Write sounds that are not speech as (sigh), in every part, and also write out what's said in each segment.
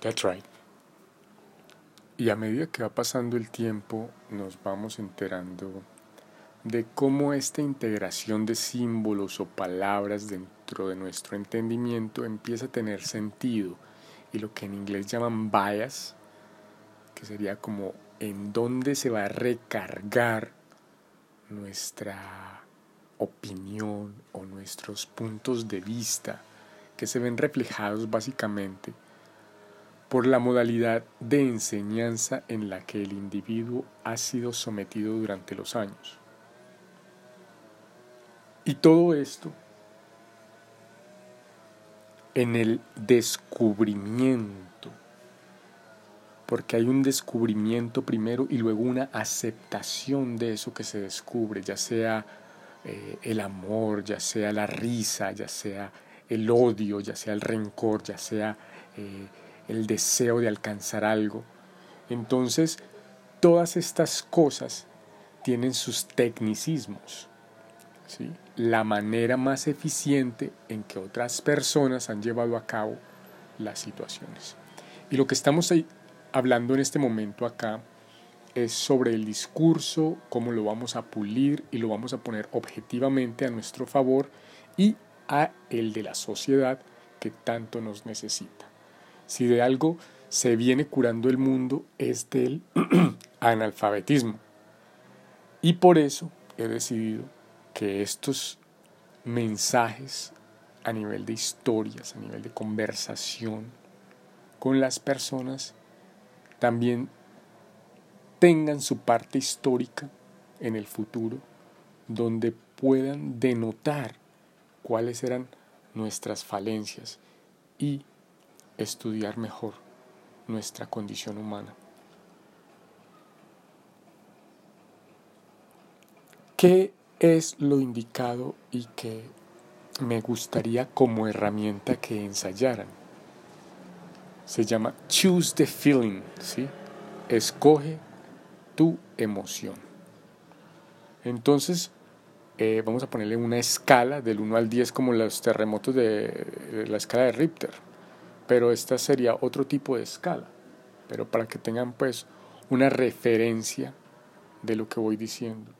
That's right. Y a medida que va pasando el tiempo, nos vamos enterando de cómo esta integración de símbolos o palabras dentro de nuestro entendimiento empieza a tener sentido y lo que en inglés llaman bias, que sería como en dónde se va a recargar nuestra opinión o nuestros puntos de vista, que se ven reflejados básicamente por la modalidad de enseñanza en la que el individuo ha sido sometido durante los años. Y todo esto en el descubrimiento, porque hay un descubrimiento primero y luego una aceptación de eso que se descubre, ya sea eh, el amor, ya sea la risa, ya sea el odio, ya sea el rencor, ya sea eh, el deseo de alcanzar algo. Entonces, todas estas cosas tienen sus tecnicismos. ¿sí? la manera más eficiente en que otras personas han llevado a cabo las situaciones. Y lo que estamos hablando en este momento acá es sobre el discurso, cómo lo vamos a pulir y lo vamos a poner objetivamente a nuestro favor y a el de la sociedad que tanto nos necesita. Si de algo se viene curando el mundo es del (clears throat) analfabetismo. Y por eso he decidido que estos mensajes a nivel de historias, a nivel de conversación con las personas, también tengan su parte histórica en el futuro, donde puedan denotar cuáles eran nuestras falencias y estudiar mejor nuestra condición humana. ¿Qué es lo indicado y que me gustaría como herramienta que ensayaran. Se llama Choose the Feeling, ¿sí? Escoge tu emoción. Entonces, eh, vamos a ponerle una escala del 1 al 10 como los terremotos de la escala de Richter. Pero esta sería otro tipo de escala. Pero para que tengan pues una referencia de lo que voy diciendo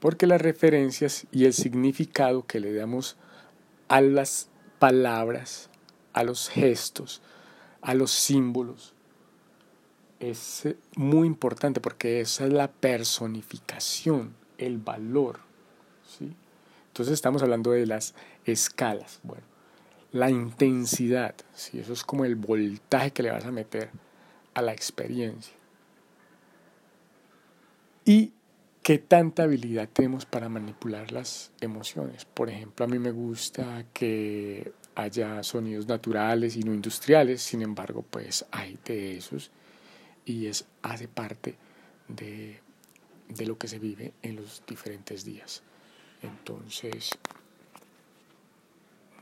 porque las referencias y el significado que le damos a las palabras, a los gestos, a los símbolos, es eh, muy importante porque esa es la personificación, el valor. ¿sí? Entonces estamos hablando de las escalas. Bueno, la intensidad, ¿sí? eso es como el voltaje que le vas a meter a la experiencia. Y ¿Qué tanta habilidad tenemos para manipular las emociones? Por ejemplo, a mí me gusta que haya sonidos naturales y no industriales, sin embargo, pues hay de esos y es hace parte de, de lo que se vive en los diferentes días. Entonces,